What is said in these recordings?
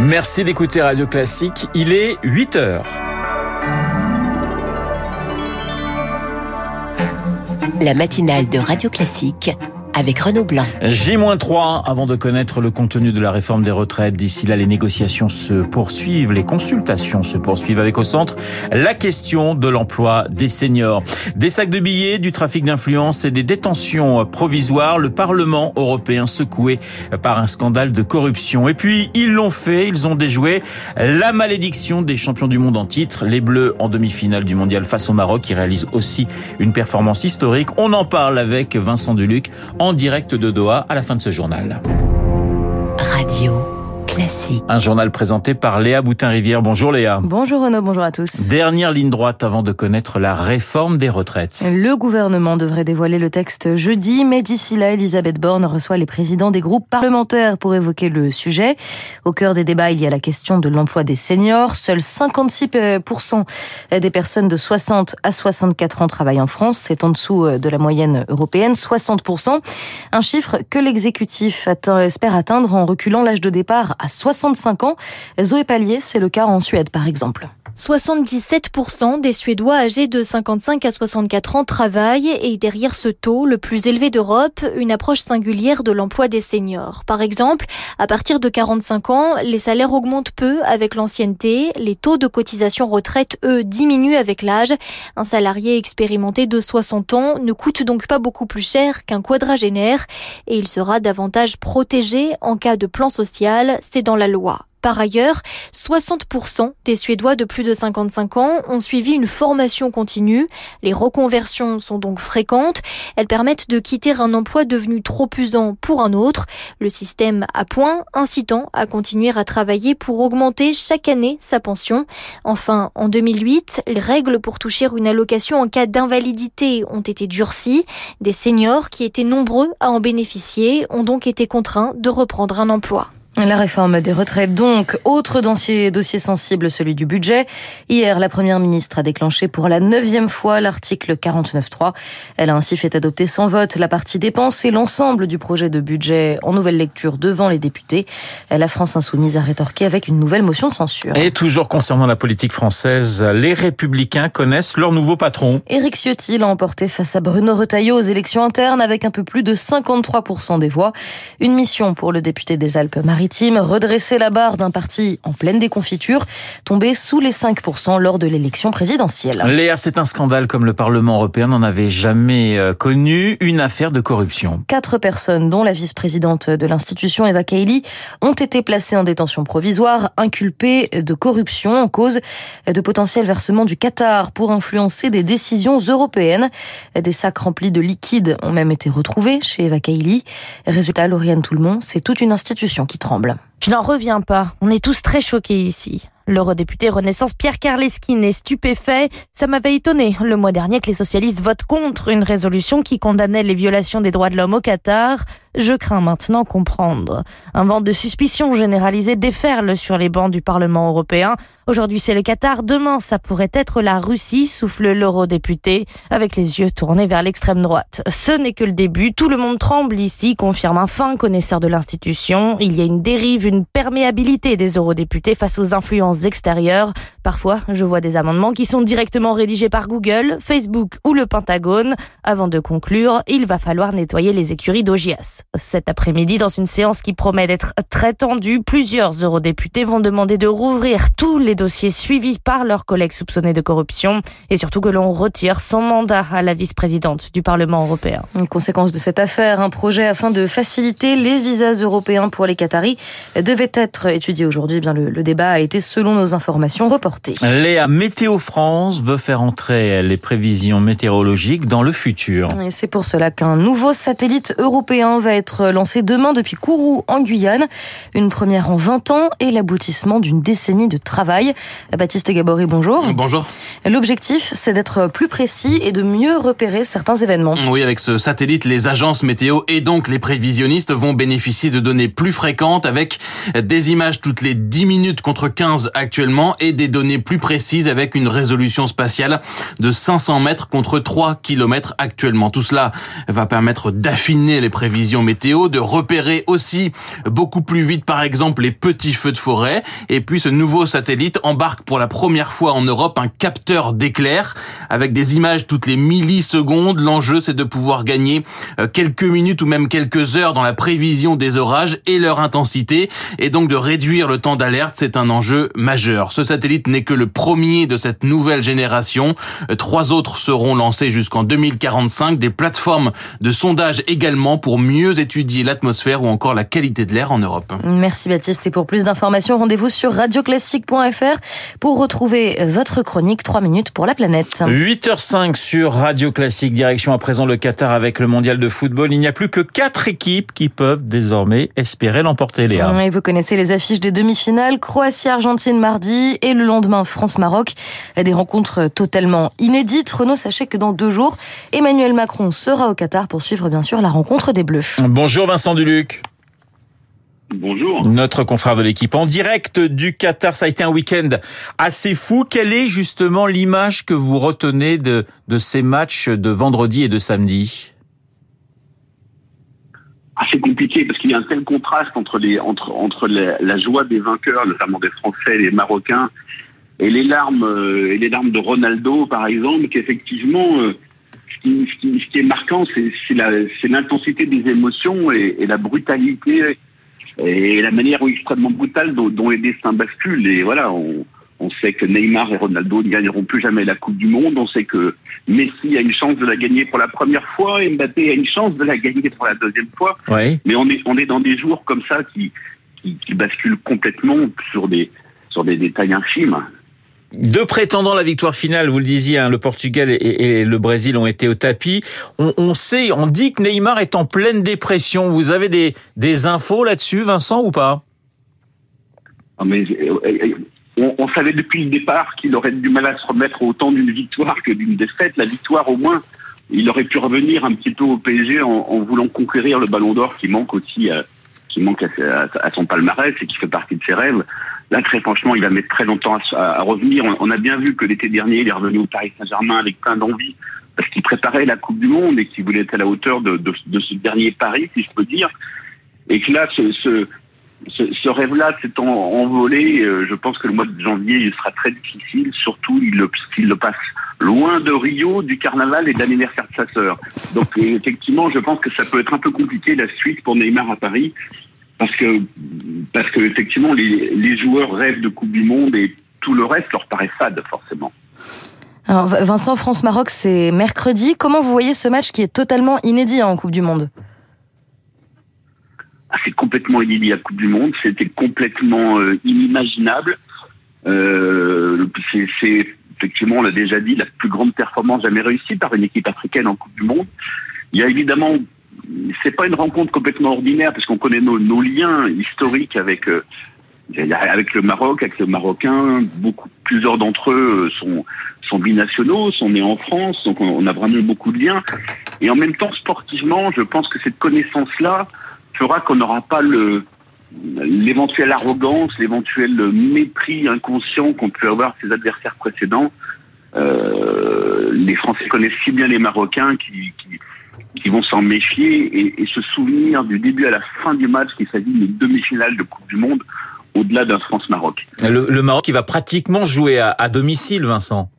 Merci d'écouter Radio Classique. Il est 8 heures. La matinale de Radio Classique avec Renaud Blanc. J-3 avant de connaître le contenu de la réforme des retraites. D'ici là, les négociations se poursuivent, les consultations se poursuivent avec au centre la question de l'emploi des seniors. Des sacs de billets, du trafic d'influence et des détentions provisoires. Le Parlement européen secoué par un scandale de corruption. Et puis, ils l'ont fait, ils ont déjoué la malédiction des champions du monde en titre. Les Bleus en demi-finale du mondial face au Maroc qui réalisent aussi une performance historique. On en parle avec Vincent Deluc en direct de Doha à la fin de ce journal. Radio. Classique. Un journal présenté par Léa Boutin-Rivière. Bonjour Léa. Bonjour Renaud, bonjour à tous. Dernière ligne droite avant de connaître la réforme des retraites. Le gouvernement devrait dévoiler le texte jeudi, mais d'ici là, Elisabeth Borne reçoit les présidents des groupes parlementaires pour évoquer le sujet. Au cœur des débats, il y a la question de l'emploi des seniors. Seuls 56% des personnes de 60 à 64 ans travaillent en France. C'est en dessous de la moyenne européenne, 60%. Un chiffre que l'exécutif espère atteindre en reculant l'âge de départ à 65 ans. Zoé Pallier, c'est le cas en Suède par exemple. 77% des Suédois âgés de 55 à 64 ans travaillent et derrière ce taux, le plus élevé d'Europe, une approche singulière de l'emploi des seniors. Par exemple, à partir de 45 ans, les salaires augmentent peu avec l'ancienneté, les taux de cotisation retraite, eux, diminuent avec l'âge. Un salarié expérimenté de 60 ans ne coûte donc pas beaucoup plus cher qu'un quadragénaire et il sera davantage protégé en cas de plan social, c'est dans la loi. Par ailleurs, 60% des Suédois de plus de 55 ans ont suivi une formation continue. Les reconversions sont donc fréquentes. Elles permettent de quitter un emploi devenu trop usant pour un autre. Le système à point incitant à continuer à travailler pour augmenter chaque année sa pension. Enfin, en 2008, les règles pour toucher une allocation en cas d'invalidité ont été durcies. Des seniors qui étaient nombreux à en bénéficier ont donc été contraints de reprendre un emploi. La réforme des retraites donc, autre dossier, dossier sensible, celui du budget. Hier, la Première ministre a déclenché pour la neuvième fois l'article 49.3. Elle a ainsi fait adopter sans vote la partie dépenses et l'ensemble du projet de budget en nouvelle lecture devant les députés. La France insoumise a rétorqué avec une nouvelle motion de censure. Et toujours concernant la politique française, les républicains connaissent leur nouveau patron. Éric Ciotti l'a emporté face à Bruno Retailleau aux élections internes avec un peu plus de 53% des voix. Une mission pour le député des Alpes-Maritimes redresser la barre d'un parti en pleine déconfiture, tombé sous les 5% lors de l'élection présidentielle. Léa, c'est un scandale comme le Parlement européen n'en avait jamais euh, connu, une affaire de corruption. Quatre personnes, dont la vice-présidente de l'institution Eva Kaili, ont été placées en détention provisoire, inculpées de corruption en cause de potentiel versement du Qatar pour influencer des décisions européennes. Des sacs remplis de liquide ont même été retrouvés chez Eva Kaili. Résultat, Lauriane Toulmont, c'est toute une institution qui tremble. Je n'en reviens pas. On est tous très choqués ici. L'eurodéputé Renaissance Pierre Karleski est stupéfait. Ça m'avait étonné le mois dernier que les socialistes votent contre une résolution qui condamnait les violations des droits de l'homme au Qatar. Je crains maintenant comprendre. Un vent de suspicion généralisée déferle sur les bancs du Parlement européen. Aujourd'hui c'est le Qatar, demain ça pourrait être la Russie, souffle l'eurodéputé, avec les yeux tournés vers l'extrême droite. Ce n'est que le début, tout le monde tremble ici, confirme un fin connaisseur de l'institution. Il y a une dérive, une perméabilité des eurodéputés face aux influences extérieures. Parfois, je vois des amendements qui sont directement rédigés par Google, Facebook ou le Pentagone. Avant de conclure, il va falloir nettoyer les écuries d'OGS. Cet après-midi, dans une séance qui promet d'être très tendue, plusieurs eurodéputés vont demander de rouvrir tous les dossiers suivis par leurs collègues soupçonnés de corruption et surtout que l'on retire son mandat à la vice-présidente du Parlement européen. Une conséquence de cette affaire, un projet afin de faciliter les visas européens pour les Qataris devait être étudié aujourd'hui. Eh bien, le, le débat a été, selon nos informations, reporté. Léa, Météo France veut faire entrer les prévisions météorologiques dans le futur. Et c'est pour cela qu'un nouveau satellite européen va être lancé demain depuis Kourou en Guyane. Une première en 20 ans et l'aboutissement d'une décennie de travail. Baptiste Gabory, bonjour. Bonjour. L'objectif, c'est d'être plus précis et de mieux repérer certains événements. Oui, avec ce satellite, les agences météo et donc les prévisionnistes vont bénéficier de données plus fréquentes avec des images toutes les 10 minutes contre 15 actuellement et des données plus précises avec une résolution spatiale de 500 mètres contre 3 km actuellement. Tout cela va permettre d'affiner les prévisions météo, de repérer aussi beaucoup plus vite, par exemple, les petits feux de forêt. Et puis ce nouveau satellite embarque pour la première fois en Europe un capteur d'éclairs avec des images toutes les millisecondes. L'enjeu, c'est de pouvoir gagner euh, quelques minutes ou même quelques heures dans la prévision des orages et leur intensité, et donc de réduire le temps d'alerte. C'est un enjeu majeur. Ce satellite n'est que le premier de cette nouvelle génération. Euh, trois autres seront lancés jusqu'en 2045. Des plateformes de sondage également pour mieux étudier l'atmosphère ou encore la qualité de l'air en Europe. Merci Baptiste. Et pour plus d'informations, rendez-vous sur radioclassique.fr pour retrouver votre chronique 3 minutes pour la planète. 8h05 sur Radio Classique. Direction à présent le Qatar avec le mondial de football. Il n'y a plus que quatre équipes qui peuvent désormais espérer l'emporter, Léa. Et vous connaissez les affiches des demi-finales. Croatie-Argentine mardi et le lendemain France-Maroc. Des rencontres totalement inédites. Renaud, sachez que dans deux jours, Emmanuel Macron sera au Qatar pour suivre bien sûr la rencontre des Bleus. Bonjour Vincent Duluc. Bonjour. Notre confrère de l'équipe en direct du Qatar, ça a été un week-end assez fou. Quelle est justement l'image que vous retenez de, de ces matchs de vendredi et de samedi? Assez compliqué parce qu'il y a un tel contraste entre les entre entre la joie des vainqueurs, notamment des Français des Marocains, et les larmes euh, et les larmes de Ronaldo par exemple, qu'effectivement euh, ce, qui, ce, qui, est marquant, c'est l'intensité des émotions et, et, la brutalité et la manière extrêmement brutale dont, dont, les destins basculent. Et voilà, on, on sait que Neymar et Ronaldo ne gagneront plus jamais la Coupe du Monde. On sait que Messi a une chance de la gagner pour la première fois et Mbappé a une chance de la gagner pour la deuxième fois. Mais on est, on est dans des jours comme ça qui, qui, qui basculent complètement sur des, sur des détails infimes. Deux prétendants à la victoire finale, vous le disiez, hein, le Portugal et, le Brésil ont été au tapis. On, sait, on dit que Neymar est en pleine dépression. Vous avez des, infos là-dessus, Vincent, ou pas? Ah, mais, on, on, savait depuis le départ qu'il aurait du mal à se remettre autant d'une victoire que d'une défaite. La victoire, au moins, il aurait pu revenir un petit peu au PSG en, voulant conquérir le Ballon d'Or qui manque aussi, à, qui manque à, son palmarès et qui fait partie de ses rêves. Là, très franchement, il va mettre très longtemps à, revenir. On, a bien vu que l'été dernier, il est revenu au Paris Saint-Germain avec plein d'envie parce qu'il préparait la Coupe du Monde et qu'il voulait être à la hauteur de, ce dernier pari, si je peux dire. Et que là, ce, rêve-là s'est envolé. Euh, je pense que le mois de janvier, il sera très difficile, surtout il le, passe loin de Rio, du carnaval et de l'anniversaire de sa sœur. Donc effectivement, je pense que ça peut être un peu compliqué la suite pour Neymar à Paris parce que parce que effectivement les, les joueurs rêvent de Coupe du Monde et tout le reste leur paraît fade forcément. Alors Vincent, France-Maroc, c'est mercredi. Comment vous voyez ce match qui est totalement inédit en Coupe du Monde? Ah, C'est complètement inédit à Coupe du Monde. C'était complètement euh, inimaginable. Euh, c'est effectivement, on l'a déjà dit, la plus grande performance jamais réussie par une équipe africaine en Coupe du Monde. Il y a évidemment c'est pas une rencontre complètement ordinaire parce qu'on connaît nos, liens historiques avec euh, avec le Maroc, avec le Marocain. Beaucoup, plusieurs d'entre eux sont sont binationaux, sont nés en France, donc on, on, a vraiment beaucoup de liens. Et en même temps, sportivement, je pense que cette connaissance-là fera qu'on n'aura pas le l'éventuelle arrogance, l'éventuel mépris inconscient qu'on peut avoir ses adversaires précédents. Euh, les Français connaissent si bien les Marocains qui, qui qui vont s'en méfier et, et, se souvenir du début à la fin du match qu'il s'agit d'une demi-finale de Coupe du Monde au-delà d'un France-Maroc. Le, le, Maroc qui va pratiquement jouer à, à, domicile, Vincent.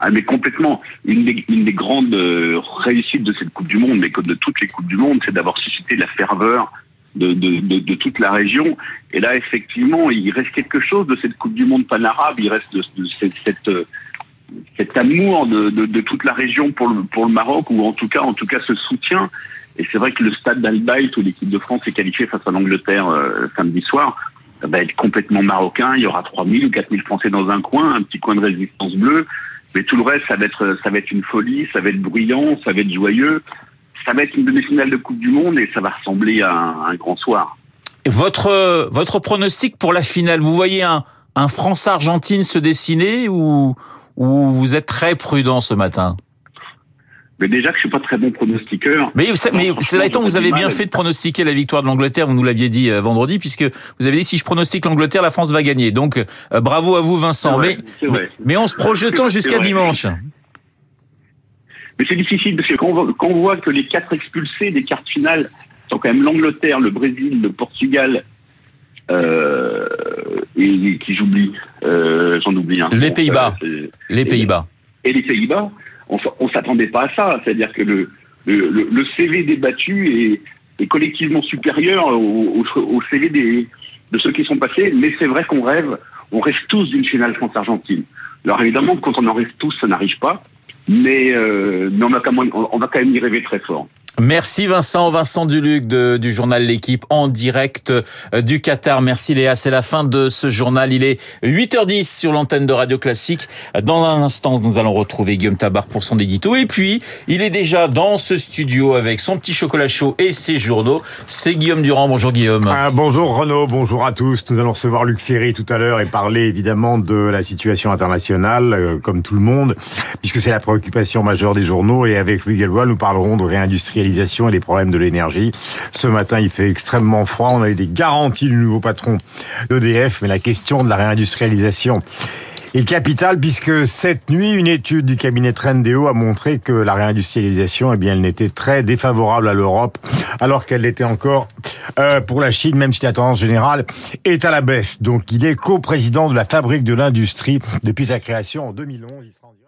Ah mais complètement. Une des, une des grandes euh, réussites de cette Coupe du Monde, mais comme de toutes les Coupes du Monde, c'est d'avoir suscité la ferveur de, de, de, de, toute la région. Et là, effectivement, il reste quelque chose de cette Coupe du Monde pan-arabe, il reste de, cette euh, cet amour de, toute la région pour le, pour le Maroc, ou en tout cas, en tout cas, ce soutien. Et c'est vrai que le stade dal où l'équipe de France est qualifiée face à l'Angleterre euh, samedi soir, va être complètement marocain. Il y aura 3000 ou 4000 Français dans un coin, un petit coin de résistance bleue. Mais tout le reste, ça va être, ça va être une folie, ça va être bruyant, ça va être joyeux. Ça va être une demi-finale de Coupe du Monde et ça va ressembler à un, à un grand soir. Votre, votre pronostic pour la finale, vous voyez un, un France-Argentine se dessiner ou, ou vous êtes très prudent ce matin mais déjà que je suis pas très bon pronostiqueur. Mais, mais cela étant, vous avez bien fait de pronostiquer la victoire de l'Angleterre. Vous nous l'aviez dit euh, vendredi, puisque vous avez dit si je pronostique l'Angleterre, la France va gagner. Donc euh, bravo à vous, Vincent. Vrai, mais, mais, mais en se projetant jusqu'à dimanche. Mais c'est difficile parce que quand on, voit, que les quatre expulsés des cartes finales sont quand même l'Angleterre, le Brésil, le Portugal euh, et qui j'oublie, j'en oublie un. Les Pays-Bas. les Pays-Bas. Et les Pays-Bas, on, on s'attendait pas à ça. C'est-à-dire que le, le, CV débattu est, est collectivement supérieur au, au, CV des, de ceux qui sont passés. Mais c'est vrai qu'on rêve, on rêve tous d'une finale France-Argentine. Alors évidemment, quand on en rêve tous, ça n'arrive pas. Mais, euh, mais on, va quand même, on va quand même y rêver très fort. Merci Vincent, Vincent Duluc du journal L'équipe en direct euh, du Qatar. Merci Léa, c'est la fin de ce journal. Il est 8h10 sur l'antenne de Radio Classique. Dans un instant, nous allons retrouver Guillaume Tabar pour son édito. Et puis, il est déjà dans ce studio avec son petit chocolat chaud et ses journaux. C'est Guillaume Durand. Bonjour Guillaume. Ah, bonjour Renaud, bonjour à tous. Nous allons recevoir Luc Ferry tout à l'heure et parler évidemment de la situation internationale, euh, comme tout le monde, puisque c'est la préoccupation majeure des journaux. Et avec Louis Gallois, nous parlerons de réindustrialisation et les problèmes de l'énergie. Ce matin, il fait extrêmement froid. On a eu des garanties du nouveau patron d'EDF, mais la question de la réindustrialisation est capitale puisque cette nuit, une étude du cabinet Trendéo a montré que la réindustrialisation, eh bien, elle n'était très défavorable à l'Europe, alors qu'elle l'était encore euh, pour la Chine, même si la tendance générale est à la baisse. Donc, il est co-président de la Fabrique de l'Industrie depuis sa création en 2011. Il sera en